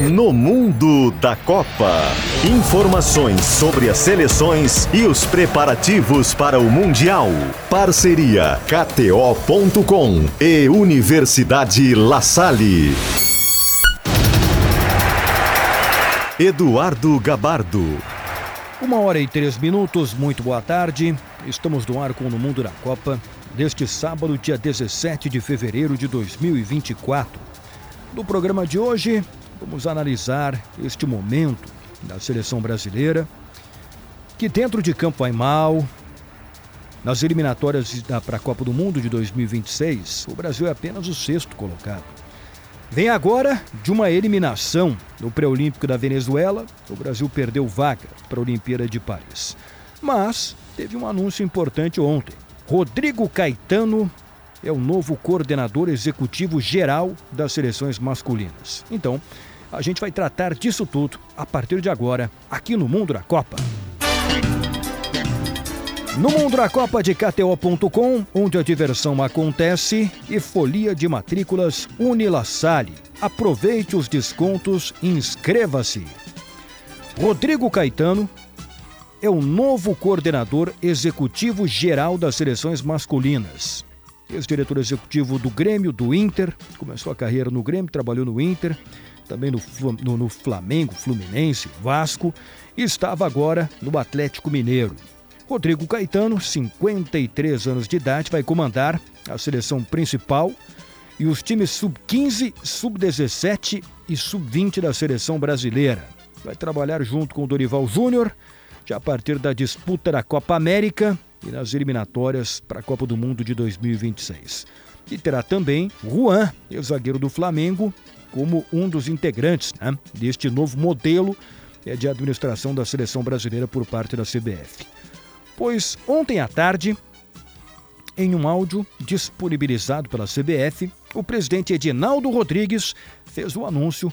No mundo da Copa. Informações sobre as seleções e os preparativos para o Mundial. Parceria KTO.com e Universidade La Salle. Eduardo Gabardo. Uma hora e três minutos, muito boa tarde. Estamos no ar com No Mundo da Copa, deste sábado, dia 17 de fevereiro de 2024. No programa de hoje, vamos analisar este momento da seleção brasileira, que dentro de campo vai mal. Nas eliminatórias para a Copa do Mundo de 2026, o Brasil é apenas o sexto colocado. Vem agora de uma eliminação no pré-olímpico da Venezuela. O Brasil perdeu vaga para a Olimpíada de Paris. Mas teve um anúncio importante ontem. Rodrigo Caetano é o novo coordenador executivo geral das seleções masculinas. Então, a gente vai tratar disso tudo a partir de agora, aqui no Mundo da Copa. No Mundo da Copa de KTO.com, onde a diversão acontece, e folia de matrículas Unilassale. Aproveite os descontos e inscreva-se. Rodrigo Caetano é o novo coordenador executivo geral das seleções masculinas. Ex-diretor executivo do Grêmio, do Inter, começou a carreira no Grêmio, trabalhou no Inter, também no, no, no Flamengo, Fluminense, Vasco, e estava agora no Atlético Mineiro. Rodrigo Caetano, 53 anos de idade, vai comandar a seleção principal e os times sub-15, sub-17 e sub-20 da seleção brasileira. Vai trabalhar junto com o Dorival Júnior, já a partir da disputa da Copa América e nas eliminatórias para a Copa do Mundo de 2026. E terá também Juan, ex-zagueiro do Flamengo, como um dos integrantes né, deste novo modelo é, de administração da seleção brasileira por parte da CBF. Pois ontem à tarde, em um áudio disponibilizado pela CBF, o presidente Edinaldo Rodrigues fez o anúncio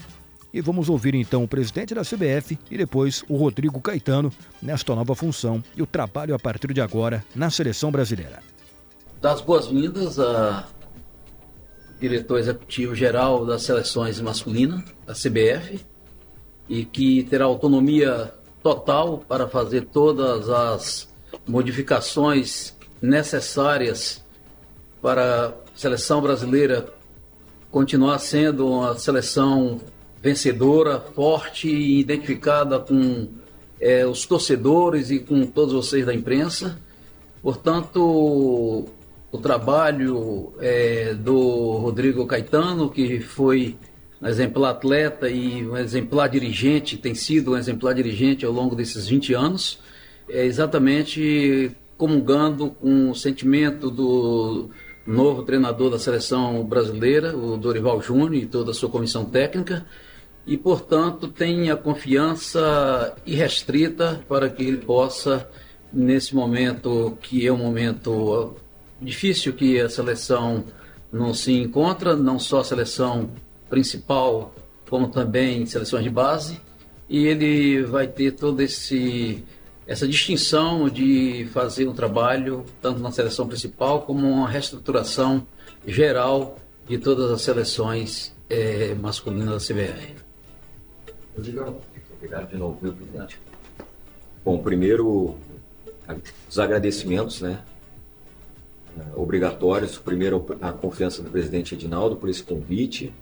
e vamos ouvir então o presidente da CBF e depois o Rodrigo Caetano nesta nova função e o trabalho a partir de agora na seleção brasileira. Das boas-vindas a diretor executivo geral das seleções masculinas, da CBF, e que terá autonomia total para fazer todas as modificações necessárias para a seleção brasileira continuar sendo uma seleção vencedora, forte e identificada com é, os torcedores e com todos vocês da imprensa. Portanto, o trabalho é, do Rodrigo Caetano, que foi um exemplar atleta e um exemplar dirigente, tem sido um exemplar dirigente ao longo desses 20 anos, é exatamente comungando com o sentimento do novo treinador da seleção brasileira, o Dorival Júnior e toda a sua comissão técnica, e, portanto, tem a confiança irrestrita para que ele possa, nesse momento que é um momento difícil que a seleção não se encontra, não só a seleção principal, como também seleções de base, e ele vai ter esse essa distinção de fazer um trabalho tanto na seleção principal como uma reestruturação geral de todas as seleções é, masculinas da CBF. Obrigado de novo, viu, presidente? Bom, primeiro, os agradecimentos, né? Obrigatórios. Primeiro, a confiança do presidente Edinaldo por esse convite.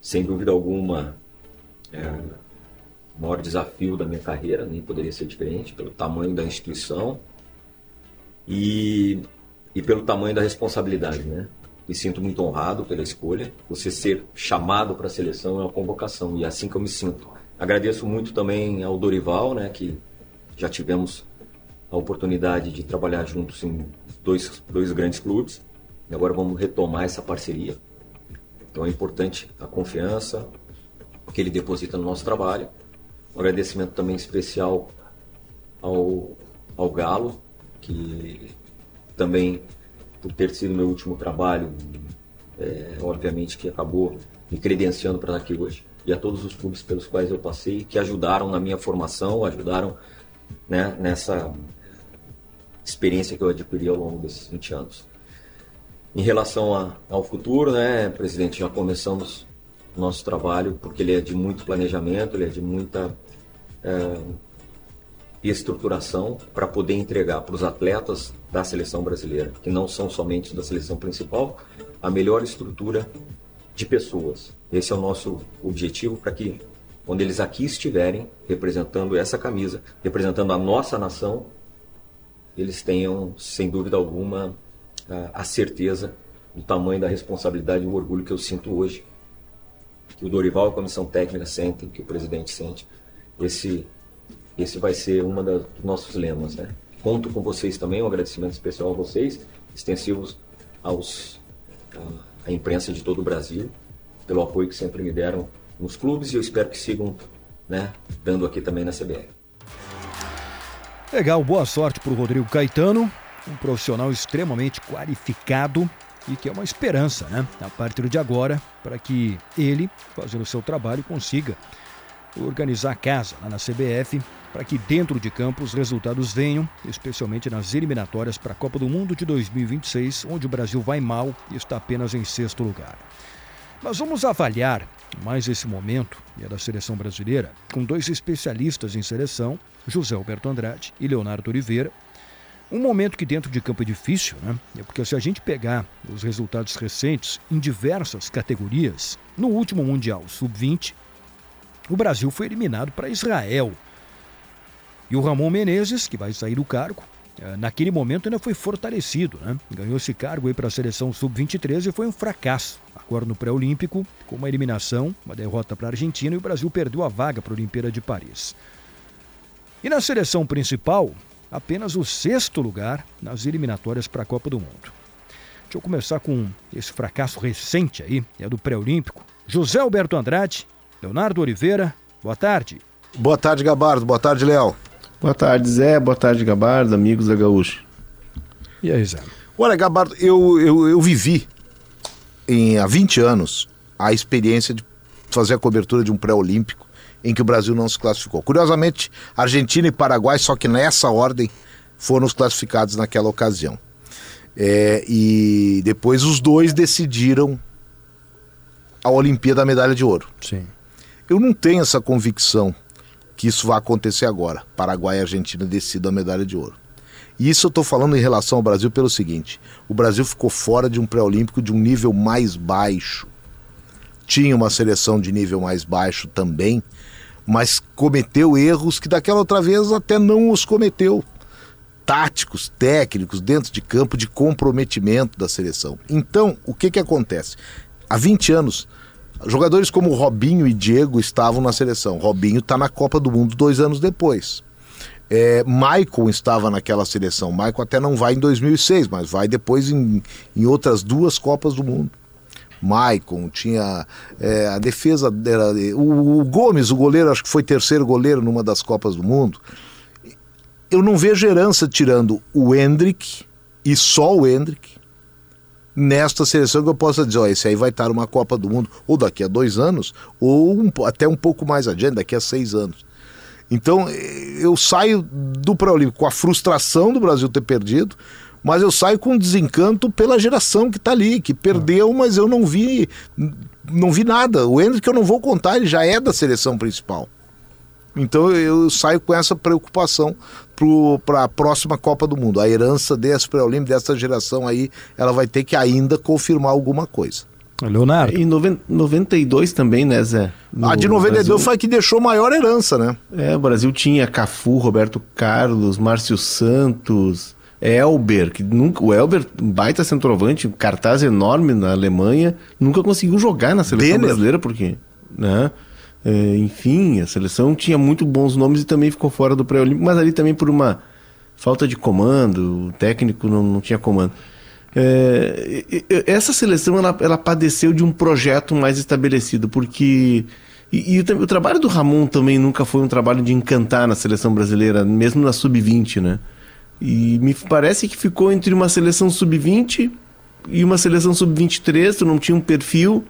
Sem dúvida alguma, é, o maior desafio da minha carreira, nem poderia ser diferente, pelo tamanho da instituição e, e pelo tamanho da responsabilidade, né? Me sinto muito honrado pela escolha. Você ser chamado para a seleção é uma convocação e é assim que eu me sinto. Agradeço muito também ao Dorival, né, que já tivemos a oportunidade de trabalhar juntos em dois, dois grandes clubes. E agora vamos retomar essa parceria. Então é importante a confiança que ele deposita no nosso trabalho. Um agradecimento também especial ao, ao Galo, que também, por ter sido meu último trabalho, é, obviamente que acabou me credenciando para estar aqui hoje. E a todos os clubes pelos quais eu passei, que ajudaram na minha formação, ajudaram né, nessa experiência que eu adquiri ao longo desses 20 anos. Em relação a, ao futuro, né, presidente, já começamos nosso trabalho, porque ele é de muito planejamento, ele é de muita é, estruturação para poder entregar para os atletas da seleção brasileira, que não são somente da seleção principal, a melhor estrutura de pessoas. Esse é o nosso objetivo para que, quando eles aqui estiverem representando essa camisa, representando a nossa nação, eles tenham, sem dúvida alguma, a certeza do tamanho da responsabilidade e o orgulho que eu sinto hoje, que o Dorival a comissão técnica sentem, que o presidente sente. Esse, esse vai ser um dos nossos lemas. Né? Conto com vocês também, um agradecimento especial a vocês, extensivos aos, à imprensa de todo o Brasil, pelo apoio que sempre me deram nos clubes e eu espero que sigam né, dando aqui também na CBR. Legal, boa sorte para o Rodrigo Caetano, um profissional extremamente qualificado e que é uma esperança, né? A partir de agora, para que ele, fazendo o seu trabalho, consiga organizar a casa lá na CBF para que dentro de campo os resultados venham, especialmente nas eliminatórias para a Copa do Mundo de 2026, onde o Brasil vai mal e está apenas em sexto lugar. Mas vamos avaliar mais esse momento, e é da seleção brasileira, com dois especialistas em seleção, José Alberto Andrade e Leonardo Oliveira. Um momento que dentro de campo é difícil, né? É porque se a gente pegar os resultados recentes em diversas categorias, no último Mundial Sub-20, o Brasil foi eliminado para Israel. E o Ramon Menezes, que vai sair do cargo, naquele momento ainda foi fortalecido, né? Ganhou esse cargo aí para a seleção sub-23 e foi um fracasso. Agora no pré-olímpico, com uma eliminação, uma derrota para a Argentina e o Brasil perdeu a vaga para a Olimpíada de Paris. E na seleção principal, apenas o sexto lugar nas eliminatórias para a Copa do Mundo. Deixa eu começar com esse fracasso recente aí, é do pré-olímpico. José Alberto Andrade, Leonardo Oliveira, boa tarde. Boa tarde, Gabardo. Boa tarde, Léo. Boa tarde, Zé. Boa tarde, Gabardo, amigos da Gaúcha. E aí, Zé? Olha, Gabardo, eu, eu, eu vivi em, há 20 anos a experiência de fazer a cobertura de um pré-olímpico em que o Brasil não se classificou. Curiosamente, Argentina e Paraguai, só que nessa ordem, foram os classificados naquela ocasião. É, e depois os dois decidiram a Olimpíada da Medalha de Ouro. Sim. Eu não tenho essa convicção que isso vai acontecer agora. Paraguai e Argentina decidam a medalha de ouro. E isso eu estou falando em relação ao Brasil pelo seguinte: o Brasil ficou fora de um pré-olímpico de um nível mais baixo. Tinha uma seleção de nível mais baixo também, mas cometeu erros que daquela outra vez até não os cometeu. Táticos, técnicos, dentro de campo, de comprometimento da seleção. Então, o que, que acontece? Há 20 anos, Jogadores como Robinho e Diego estavam na seleção. Robinho está na Copa do Mundo dois anos depois. É, Michael estava naquela seleção. Michael até não vai em 2006, mas vai depois em, em outras duas Copas do Mundo. Maicon, tinha é, a defesa era, o, o, Gomes, o goleiro, acho que foi terceiro goleiro numa das Copas do Mundo. Eu não vejo herança tirando o Hendrick e só o Hendrick nesta seleção que eu possa dizer, ó, esse aí vai estar uma Copa do Mundo ou daqui a dois anos, ou um, até um pouco mais adiante, daqui a seis anos. Então eu saio do pré-olímpico com a frustração do Brasil ter perdido, mas eu saio com desencanto pela geração que está ali, que perdeu, mas eu não vi não vi nada. O Hendrick eu não vou contar, ele já é da seleção principal. Então eu saio com essa preocupação para a próxima Copa do Mundo. A herança desse pré-olímpico, dessa geração aí, ela vai ter que ainda confirmar alguma coisa. Leonardo. E 92 também, né, Zé? No a de 92 Brasil... foi a que deixou maior herança, né? É, o Brasil tinha Cafu, Roberto Carlos, Márcio Santos, Elber, que nunca. O Elber, um baita centroavante, um cartaz enorme na Alemanha, nunca conseguiu jogar na seleção Denner. brasileira, porque. Né? É, enfim, a seleção tinha muito bons nomes e também ficou fora do pré-olímpico, mas ali também por uma falta de comando, o técnico não, não tinha comando. É, essa seleção ela, ela padeceu de um projeto mais estabelecido, porque. E, e o, o, trabalho do Ramon também nunca foi um trabalho de encantar na seleção brasileira, mesmo na sub-20, né? E me parece que ficou entre uma seleção sub-20 e uma seleção sub-23, tu não tinha um perfil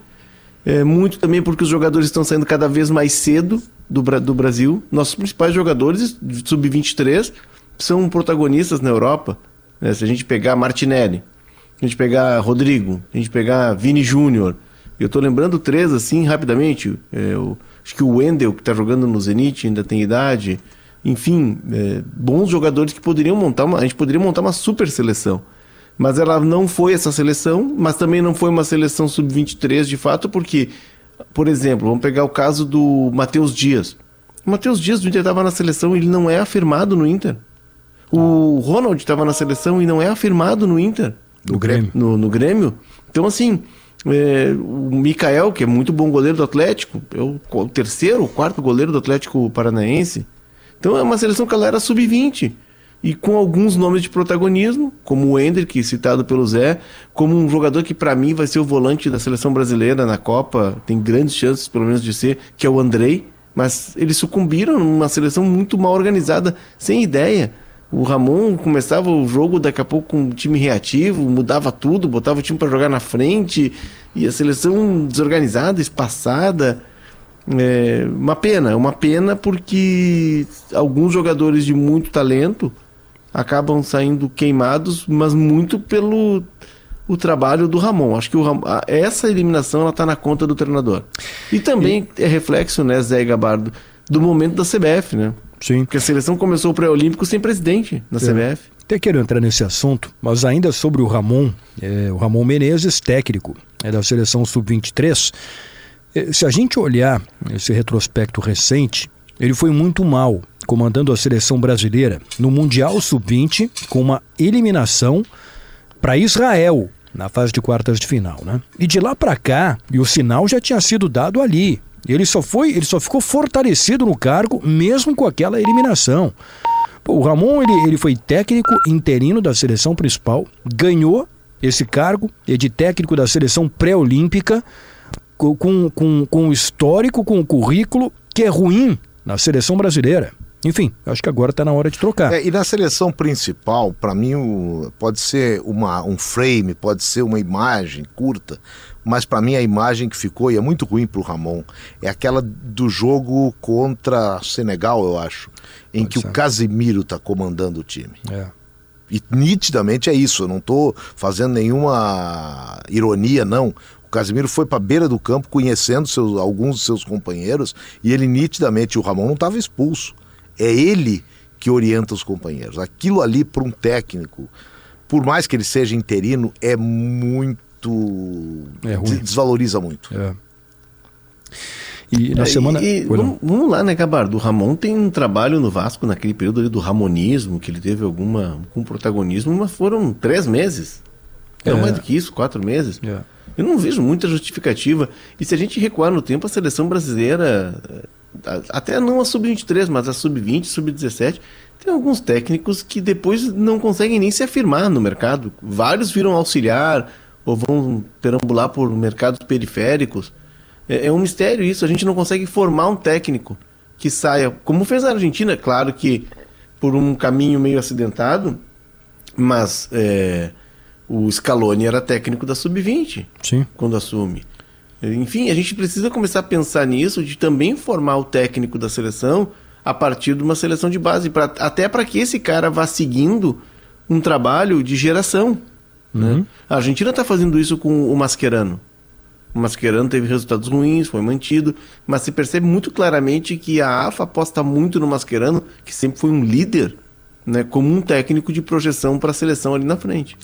é, muito também porque os jogadores estão saindo cada vez mais cedo do, do Brasil. Nossos principais jogadores, sub-23, são protagonistas na Europa. Né? Se a gente pegar Martinelli, a gente pegar Rodrigo, a gente pegar Vini Júnior, Eu tô lembrando três, assim, rapidamente. É, o, acho que o Wendel, que tá jogando no Zenit, ainda tem idade. Enfim, é, bons jogadores que poderiam montar uma. A gente poderia montar uma super seleção. Mas ela não foi essa seleção, mas também não foi uma seleção sub-23 de fato, porque, por exemplo, vamos pegar o caso do Matheus Dias. O Matheus Dias do Inter estava na seleção e ele não é afirmado no Inter. O Ronald estava na seleção e não é afirmado no Inter. No Grêmio. No, no Grêmio. Então, assim, é, o Mikael, que é muito bom goleiro do Atlético, é o, o terceiro, o quarto goleiro do Atlético Paranaense. Então é uma seleção que ela era sub-20. E com alguns nomes de protagonismo, como o Hendrick, citado pelo Zé, como um jogador que para mim vai ser o volante da seleção brasileira na Copa, tem grandes chances pelo menos de ser, que é o Andrei. Mas eles sucumbiram numa seleção muito mal organizada, sem ideia. O Ramon começava o jogo daqui a pouco com um time reativo, mudava tudo, botava o time para jogar na frente, e a seleção desorganizada, espaçada. É uma pena, uma pena porque alguns jogadores de muito talento acabam saindo queimados, mas muito pelo o trabalho do Ramon. Acho que Ramon, essa eliminação ela está na conta do treinador. E também e... é reflexo, né, Zé Gabardo, do momento da CBF, né? Sim. Porque a seleção começou o pré-olímpico sem presidente na é. CBF. Até quero entrar nesse assunto, mas ainda sobre o Ramon, é, o Ramon Menezes, técnico é da seleção sub-23. É, se a gente olhar esse retrospecto recente, ele foi muito mal comandando a seleção brasileira no Mundial Sub-20 com uma eliminação para Israel na fase de quartas de final, né? E de lá para cá, e o sinal já tinha sido dado ali, ele só foi, ele só ficou fortalecido no cargo mesmo com aquela eliminação. o Ramon ele, ele foi técnico interino da seleção principal, ganhou esse cargo de técnico da seleção pré-olímpica com, com, com histórico, com o currículo que é ruim na seleção brasileira. Enfim, acho que agora está na hora de trocar. É, e na seleção principal, para mim, o, pode ser uma, um frame, pode ser uma imagem curta, mas para mim a imagem que ficou, e é muito ruim para o Ramon, é aquela do jogo contra Senegal, eu acho, em pode que ser. o Casimiro está comandando o time. É. E nitidamente é isso, eu não estou fazendo nenhuma ironia, não. O Casimiro foi para a beira do campo conhecendo seus, alguns de seus companheiros e ele nitidamente, o Ramon não estava expulso é ele que orienta os companheiros. Aquilo ali para um técnico, por mais que ele seja interino, é muito. É ruim. Desvaloriza muito. É. E na é, semana. E, vamos, vamos, lá, né, Gabardo? O Ramon tem um trabalho no Vasco naquele período ali do ramonismo, que ele teve alguma, algum protagonismo, mas foram três meses. Não é. mais do que isso, quatro meses. É. Eu não vejo muita justificativa. E se a gente recuar no tempo, a seleção brasileira até não a sub-23, mas a sub-20, sub-17, tem alguns técnicos que depois não conseguem nem se afirmar no mercado. Vários viram auxiliar ou vão perambular por mercados periféricos. É, é um mistério isso, a gente não consegue formar um técnico que saia, como fez a Argentina, claro que por um caminho meio acidentado, mas é, o Scaloni era técnico da sub-20 quando assume. Enfim, a gente precisa começar a pensar nisso, de também formar o técnico da seleção a partir de uma seleção de base, pra, até para que esse cara vá seguindo um trabalho de geração. Né? Uhum. A Argentina está fazendo isso com o Mascherano. O Mascherano teve resultados ruins, foi mantido, mas se percebe muito claramente que a AFA aposta muito no Mascherano, que sempre foi um líder, né, como um técnico de projeção para a seleção ali na frente.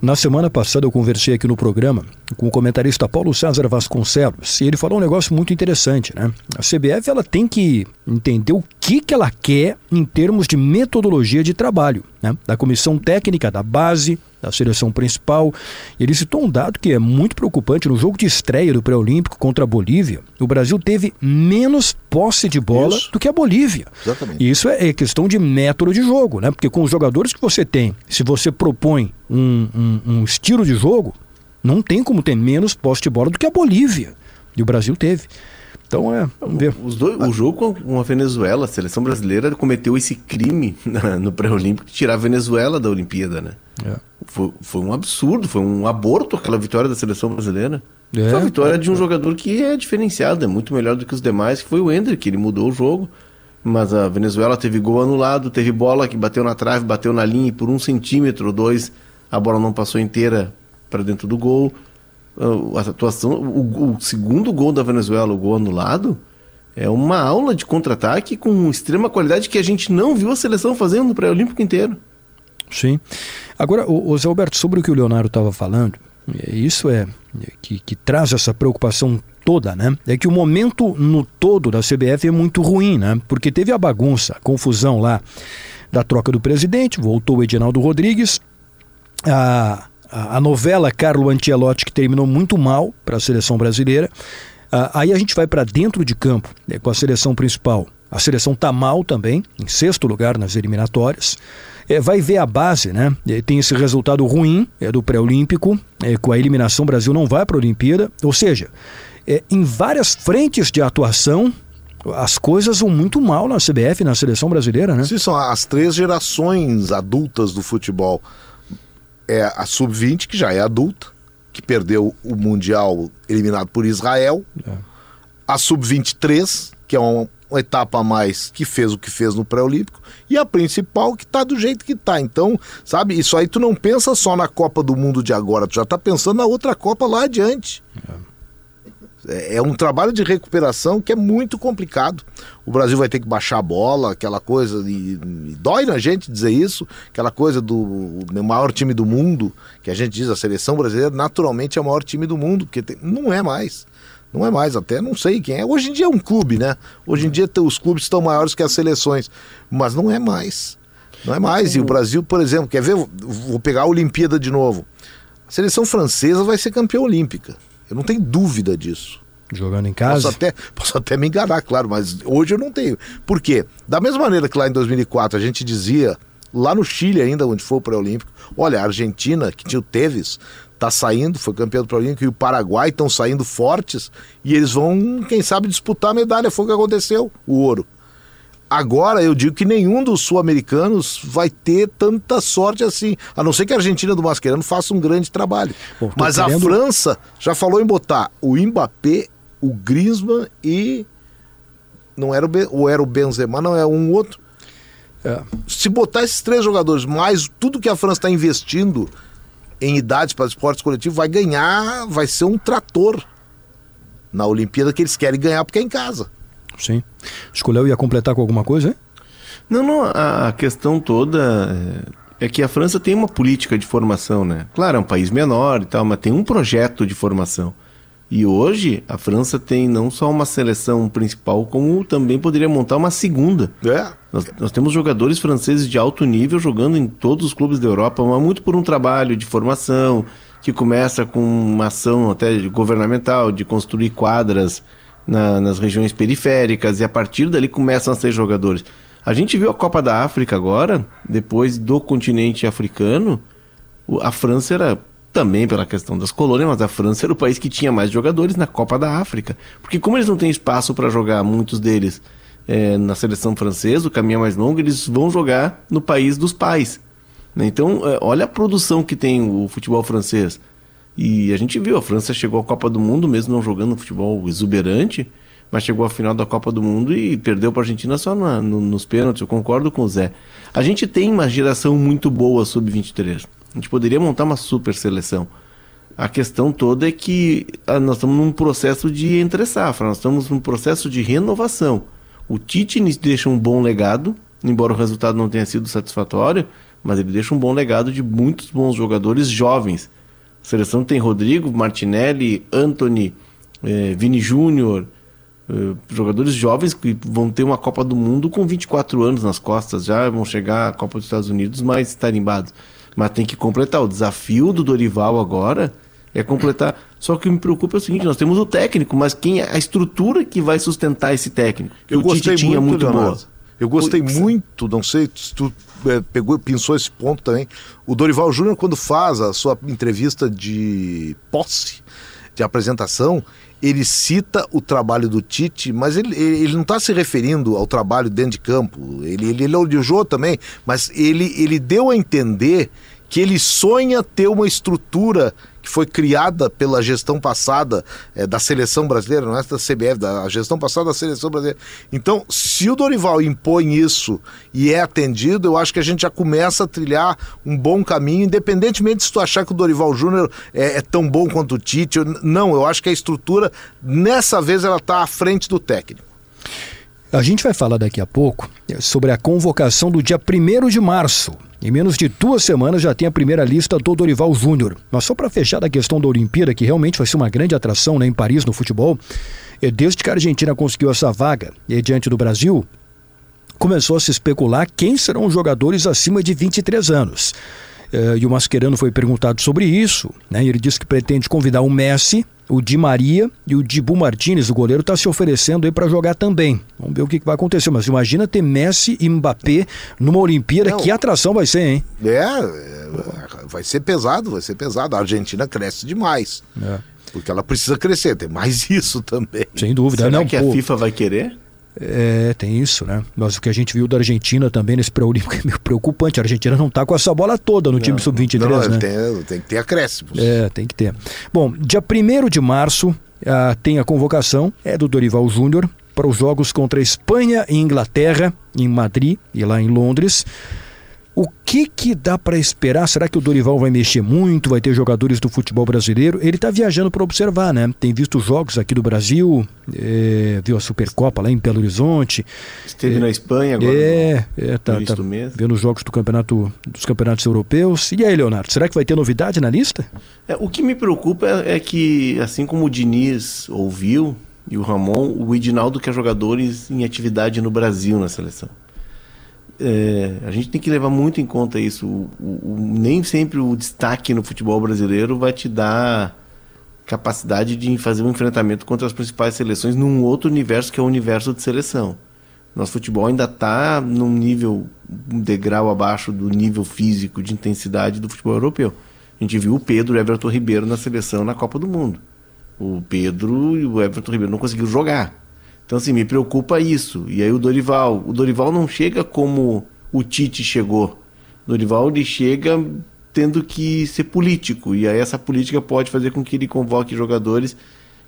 Na semana passada eu conversei aqui no programa com o comentarista Paulo César Vasconcelos e ele falou um negócio muito interessante, né? A CBF ela tem que entender o que, que ela quer em termos de metodologia de trabalho, né? Da comissão técnica, da base, da seleção principal. Ele citou um dado que é muito preocupante. No jogo de estreia do pré-olímpico contra a Bolívia, o Brasil teve menos posse de bola isso. do que a Bolívia. Exatamente. E isso é, é questão de método de jogo, né? Porque com os jogadores que você tem, se você propõe um, um, um estilo de jogo, não tem como ter menos posse de bola do que a Bolívia. E o Brasil teve. Então é, vamos ver. Os dois, o jogo com a Venezuela, a seleção brasileira cometeu esse crime no pré-olímpico de tirar a Venezuela da Olimpíada, né? É. Foi, foi um absurdo, foi um aborto aquela vitória da seleção brasileira. É, foi a vitória é, de um jogador que é diferenciado, é muito melhor do que os demais, que foi o Hendrick, ele mudou o jogo. Mas a Venezuela teve gol anulado, teve bola que bateu na trave, bateu na linha e por um centímetro ou dois a bola não passou inteira para dentro do gol. A atuação, o, o segundo gol da Venezuela, o gol anulado, é uma aula de contra-ataque com extrema qualidade que a gente não viu a seleção fazendo no pré-olímpico inteiro. Sim. Agora, o, o Zé Alberto, sobre o que o Leonardo estava falando, é, isso é, é que, que traz essa preocupação toda, né? É que o momento no todo da CBF é muito ruim, né? Porque teve a bagunça, a confusão lá da troca do presidente, voltou o Edinaldo Rodrigues, a, a, a novela Carlo Ancelotti que terminou muito mal para a seleção brasileira. Aí a gente vai para dentro de campo né, com a seleção principal. A seleção tá mal também, em sexto lugar nas eliminatórias. É, vai ver a base, né? É, tem esse resultado ruim é, do pré-olímpico, é, com a eliminação o Brasil não vai para a Olimpíada. Ou seja, é, em várias frentes de atuação, as coisas vão muito mal na CBF, na seleção brasileira, né? Sim, são as três gerações adultas do futebol. É a sub-20, que já é adulta, que perdeu o Mundial eliminado por Israel. É. A sub-23, que é uma, uma etapa a mais que fez o que fez no pré-olímpico, e a principal que tá do jeito que tá. Então, sabe, isso aí tu não pensa só na Copa do Mundo de agora, tu já tá pensando na outra Copa lá adiante. É, é um trabalho de recuperação que é muito complicado. O Brasil vai ter que baixar a bola, aquela coisa, e, e dói na gente dizer isso, aquela coisa do maior time do mundo, que a gente diz, a seleção brasileira naturalmente é o maior time do mundo, porque tem, não é mais. Não é mais, até não sei quem é. Hoje em dia é um clube, né? Hoje em dia os clubes estão maiores que as seleções, mas não é mais. Não é mais. E o Brasil, por exemplo, quer ver? Vou pegar a Olimpíada de novo. A seleção francesa vai ser campeã olímpica. Eu não tenho dúvida disso. Jogando em casa? Posso até, posso até me enganar, claro, mas hoje eu não tenho. Por quê? Da mesma maneira que lá em 2004 a gente dizia, lá no Chile ainda, onde foi o pré-olímpico, olha, a Argentina, que tinha o Teves, está saindo, foi campeão do Prolímpico, e o Paraguai estão saindo fortes e eles vão, quem sabe, disputar a medalha. Foi o que aconteceu, o ouro. Agora eu digo que nenhum dos sul-americanos vai ter tanta sorte assim, a não ser que a Argentina do Mascherano faça um grande trabalho. Bom, Mas querendo... a França já falou em botar o Mbappé, o Griezmann e não era o, Be... ou era o Benzema, não é um outro. É. Se botar esses três jogadores mais tudo que a França está investindo em idades para esportes coletivos vai ganhar, vai ser um trator na Olimpíada que eles querem ganhar porque é em casa. Sim. Escolheu ia completar com alguma coisa, hein? Não, não, a questão toda é, é que a França tem uma política de formação, né? Claro, é um país menor e tal, mas tem um projeto de formação. E hoje a França tem não só uma seleção principal, como também poderia montar uma segunda. É. Nós, nós, temos jogadores franceses de alto nível jogando em todos os clubes da Europa, mas muito por um trabalho de formação, que começa com uma ação até governamental, de construir quadras na, nas regiões periféricas, e a partir dali começam a ser jogadores. A gente viu a Copa da África agora, depois do continente africano, a França era também pela questão das colônias, mas a França era o país que tinha mais jogadores na Copa da África. Porque como eles não têm espaço para jogar, muitos deles, é, na seleção francesa, o caminho é mais longo, eles vão jogar no país dos pais. Né? Então, é, olha a produção que tem o futebol francês. E a gente viu, a França chegou à Copa do Mundo, mesmo não jogando futebol exuberante, mas chegou à final da Copa do Mundo e perdeu para a Argentina só na, no, nos pênaltis. Eu concordo com o Zé. A gente tem uma geração muito boa sub-23. A gente poderia montar uma super seleção. A questão toda é que ah, nós estamos num processo de entre safra, nós estamos num processo de renovação. O Tite deixa um bom legado, embora o resultado não tenha sido satisfatório, mas ele deixa um bom legado de muitos bons jogadores jovens. Seleção tem Rodrigo, Martinelli, Anthony, eh, Vini Júnior, eh, jogadores jovens que vão ter uma Copa do Mundo com 24 anos nas costas, já vão chegar à Copa dos Estados Unidos mais tarimbados mas tem que completar. O desafio do Dorival agora é completar. Só que me preocupa é o seguinte: nós temos o técnico, mas quem é a estrutura que vai sustentar esse técnico? Eu o gostei Tite tinha muito, muito boa. Eu gostei muito, não sei se tu é, pegou, pensou esse ponto também. O Dorival Júnior, quando faz a sua entrevista de posse, de apresentação, ele cita o trabalho do Tite, mas ele, ele não está se referindo ao trabalho dentro de campo. Ele, ele elogiou também, mas ele, ele deu a entender que ele sonha ter uma estrutura que foi criada pela gestão passada é, da seleção brasileira, não é da CBF, da gestão passada da seleção brasileira. Então, se o Dorival impõe isso e é atendido, eu acho que a gente já começa a trilhar um bom caminho, independentemente se tu achar que o Dorival Júnior é, é, tão bom quanto o Tite. Não, eu acho que a estrutura, nessa vez, ela está à frente do técnico. A gente vai falar daqui a pouco sobre a convocação do dia 1 de março. Em menos de duas semanas já tem a primeira lista do Dorival Júnior. Mas só para fechar da questão da Olimpíada, que realmente vai ser uma grande atração né, em Paris no futebol, é desde que a Argentina conseguiu essa vaga e diante do Brasil, começou a se especular quem serão os jogadores acima de 23 anos. É, e o Mascherano foi perguntado sobre isso, né? E ele disse que pretende convidar o Messi, o Di Maria e o Dibu Martinez, o goleiro, está se oferecendo aí para jogar também. Vamos ver o que, que, vai acontecer. Mas imagina ter Messi e Mbappé numa Olimpíada. Não, que atração vai ser, hein? É, é, vai ser pesado, vai ser pesado. A Argentina cresce demais. É. Porque ela precisa crescer, tem mais isso também. Sem dúvida. Será não, que pô, a FIFA vai querer? É, tem isso, né? Mas o que a gente viu da Argentina também nesse pré-olímpico é meio preocupante. A Argentina não tá com essa bola toda no não, time sub-23, né? Tem, tem, que ter acréscimos. É, tem que ter. Bom, dia 1 de março uh, tem a convocação, é do Dorival Júnior, para os jogos contra a Espanha e Inglaterra, em Madrid e lá em Londres. O que que dá para esperar? Será que o Dorival vai mexer muito? Vai ter jogadores do futebol brasileiro? Ele está viajando para observar, né? Tem visto jogos aqui do Brasil, é, viu a Supercopa lá em Belo Horizonte. Esteve é, na Espanha agora. É, é tá, tá vendo os jogos do campeonato, dos campeonatos europeus. E aí, Leonardo, será que vai ter novidade na lista? É, o que me preocupa é, é que, assim como o Diniz ouviu e o Ramon, o Edinaldo quer jogadores em atividade no Brasil na seleção é, a gente tem que levar muito em conta isso. O, o, nem sempre o destaque no futebol brasileiro vai te dar capacidade de fazer um enfrentamento contra as principais seleções num outro universo que é o universo de seleção. Nosso futebol ainda está num nível, um degrau abaixo do nível físico de intensidade do futebol europeu. A gente viu o Pedro e o Everton Ribeiro na seleção na Copa do Mundo. O Pedro e o Everton Ribeiro não conseguiram jogar então, assim, me preocupa isso. E aí o Dorival, o Dorival não chega como o Tite chegou. O Dorival ele chega tendo que ser político. E aí essa política pode fazer com que ele convoque jogadores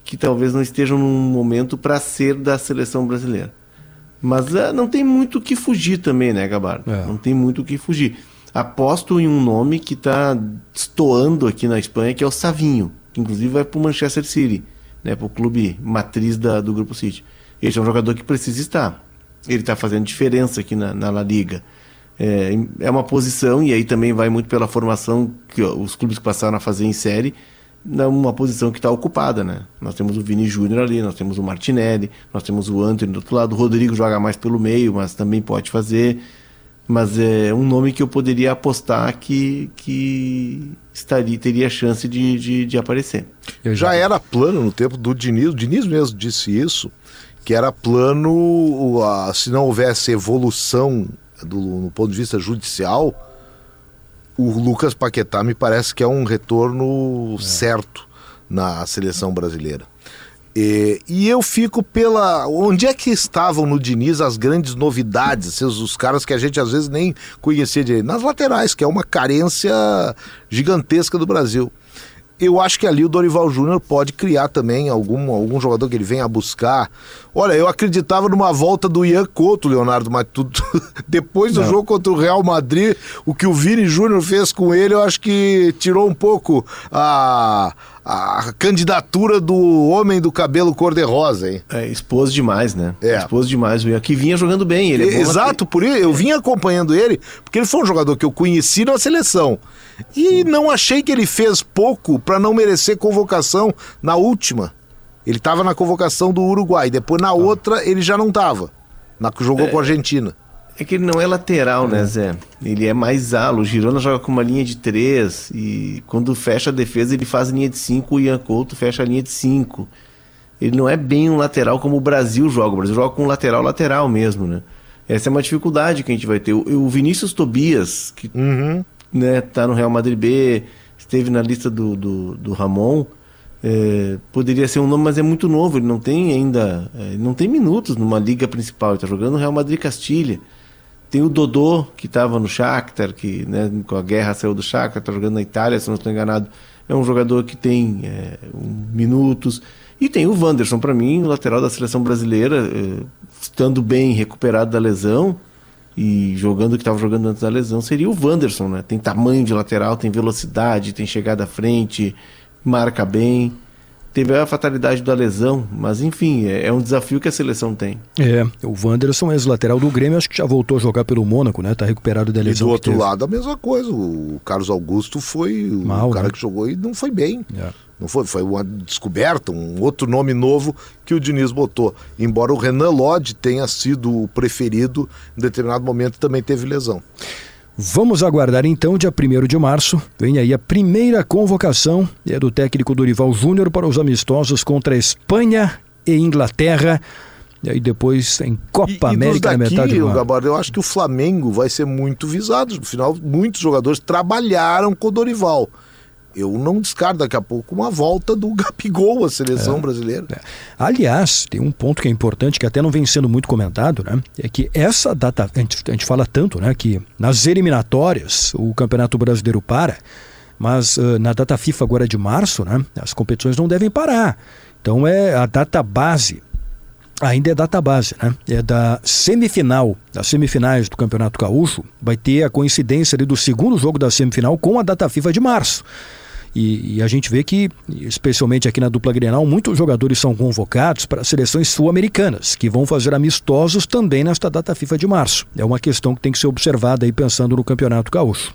que talvez não estejam num momento para ser da seleção brasileira. Mas uh, não tem muito o que fugir também, né, Gabardo? É. Não tem muito o que fugir. Aposto em um nome que está estoando aqui na Espanha, que é o Savinho, que inclusive vai para o Manchester City, né, para o clube matriz da, do Grupo City. Esse é um jogador que precisa estar. Ele está fazendo diferença aqui na, na La Liga. É, é uma posição, e aí também vai muito pela formação que ó, os clubes que passaram a fazer em série, numa posição que está ocupada, né? Nós temos o Vini Júnior ali, nós temos o Martinelli, nós temos o Anthony do outro lado, o Rodrigo joga mais pelo meio, mas também pode fazer. Mas é um nome que eu poderia apostar que, que estaria, teria chance de, de, de aparecer. Já era plano no tempo do Diniz, o Diniz mesmo disse isso, que era plano, se não houvesse evolução do, no ponto de vista judicial, o Lucas Paquetá me parece que é um retorno é. certo na seleção brasileira. E, e, eu fico pela. Onde é que estavam no Diniz as grandes novidades, os caras que a gente às vezes nem conhecia direito? Nas laterais, que é uma carência gigantesca do Brasil eu acho que ali o Dorival Júnior pode criar também algum, algum jogador que ele venha buscar. Olha, eu acreditava numa volta do Ian Couto, Leonardo, mas tudo, depois do Não. jogo contra o Real Madrid, o que o Vini Júnior fez com ele, eu acho que tirou um pouco a, a candidatura do homem do cabelo cor-de-rosa, hein? É, expôs demais, né? É. Expôs demais. O Ian que vinha jogando bem. Ele é Exato, por isso eu vim acompanhando ele, porque ele foi um jogador que eu conheci na seleção. E não achei que ele fez pouco para não merecer convocação na última. Ele estava na convocação do Uruguai, depois na ah. outra ele já não estava. Na que jogou é, com a Argentina. É que ele não é lateral, né, Zé? Ele é mais alo. O Girona joga com uma linha de três e quando fecha a defesa ele faz linha de cinco, o Ian Couto fecha a linha de cinco. Ele não é bem um lateral como o Brasil joga. O Brasil joga com um lateral lateral mesmo, né? Essa é uma dificuldade que a gente vai ter. O Vinícius Tobias, que uhum né, tá no Real Madrid B, esteve na lista do, do, do Ramon. É, poderia ser um nome, mas é muito novo. Ele não tem ainda, é, não tem minutos numa liga principal. Ele está jogando no Real Madrid Castilha. Tem o Dodô, que estava no Shakhtar, que né, com a guerra saiu do Shakhtar, está jogando na Itália, se não estou enganado. É um jogador que tem é, minutos. E tem o Wanderson, para mim, lateral da seleção brasileira, é, estando bem recuperado da lesão e jogando o que estava jogando antes da lesão, seria o Wanderson, né? Tem tamanho de lateral, tem velocidade, tem chegada à frente, marca bem teve a fatalidade da lesão, mas enfim, é, é, um desafio que a seleção tem. É, o Wanderson, ex-lateral do Grêmio, acho que já voltou a jogar pelo Mônaco, né? Tá recuperado da lesão. E do outro lado, a mesma coisa. O Carlos Augusto foi Mal, o cara né? que jogou e não foi bem. É. Não foi, foi uma descoberta, um outro nome novo que o Diniz botou. Embora o Renan Lodge tenha sido o preferido, em determinado momento também teve lesão. Vamos aguardar então, dia 1 de março, vem aí a primeira convocação é do técnico Dorival Júnior para os amistosos contra a Espanha e Inglaterra. E aí depois em Copa e, América e daqui, na metade do ano. Eu acho que o Flamengo vai ser muito visado. No final, muitos jogadores trabalharam com o Dorival eu não descarto daqui a pouco uma volta do Gapigol à seleção é, brasileira. É. Aliás, tem um ponto que é importante, que até não vem sendo muito comentado, né? É que essa data, a gente, a gente fala tanto, né? Que nas eliminatórias o Campeonato Brasileiro para, mas uh, na data FIFA agora de março, né? As competições não devem parar. Então é a data base ainda é data base, né? É da semifinal, das semifinais do Campeonato Gaúcho, vai ter a coincidência do segundo jogo da semifinal com a data FIFA de março. E, e, a gente vê que, especialmente aqui na dupla Grenal, muitos jogadores são convocados para seleções sul-americanas, que vão fazer amistosos também nesta data FIFA de março. É uma questão que tem que ser observada aí pensando no Campeonato Gaúcho.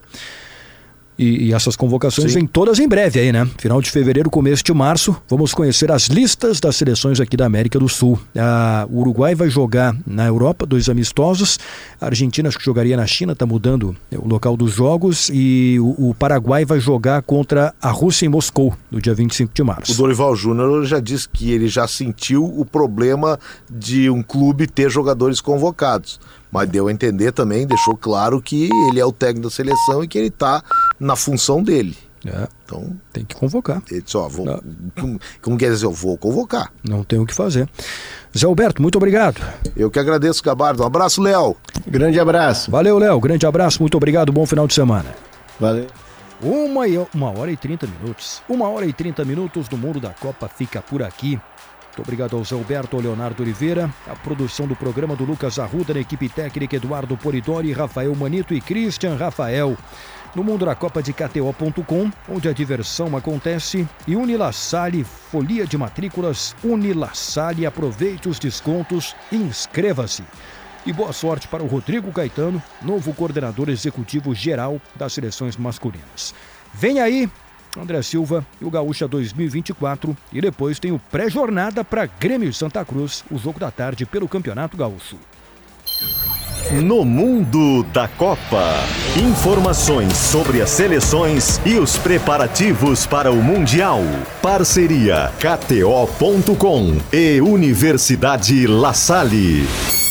E, e, essas convocações Sim. vêm todas em breve aí, né? Final de fevereiro, começo de março, vamos conhecer as listas das seleções aqui da América do Sul. A, o Uruguai vai jogar na Europa, dois amistosos. A Argentina acho que jogaria na China, está mudando é, o local dos jogos. E o, o, Paraguai vai jogar contra a Rússia em Moscou, no dia 25 de março. O Dorival Júnior já disse que ele já sentiu o problema de um clube ter jogadores convocados mas deu a entender também, deixou claro que ele é o técnico da seleção e que ele está na função dele. É. Então, tem que convocar. Ele disse, ó, vou, como, como quer dizer, eu vou convocar. Não tem o que fazer. Zé Alberto, muito obrigado. Eu que agradeço, Gabardo. Um abraço, Léo. Grande abraço. Valeu, Léo. Grande abraço, muito obrigado. Bom final de semana. Valeu. Uma, e, uma hora e trinta minutos. Uma hora e trinta minutos do Mundo da Copa fica por aqui. Muito obrigado ao Zé Alberto Leonardo Oliveira, a produção do programa do Lucas Arruda, na equipe técnica Eduardo Poridori, Rafael Manito e Christian Rafael. No mundo da Copa de KTO.com, onde a diversão acontece, e Unilassale, folia de matrículas, Unilassale, aproveite os descontos e inscreva-se. E boa sorte para o Rodrigo Caetano, novo coordenador executivo geral das seleções masculinas. Vem aí André Silva e o Gaúcha 2024. E depois tem o pré-jornada para Grêmio Santa Cruz, o jogo da tarde pelo Campeonato Gaúcho. No mundo da Copa, informações sobre as seleções e os preparativos para o Mundial. Parceria KTO.com e Universidade La Salle.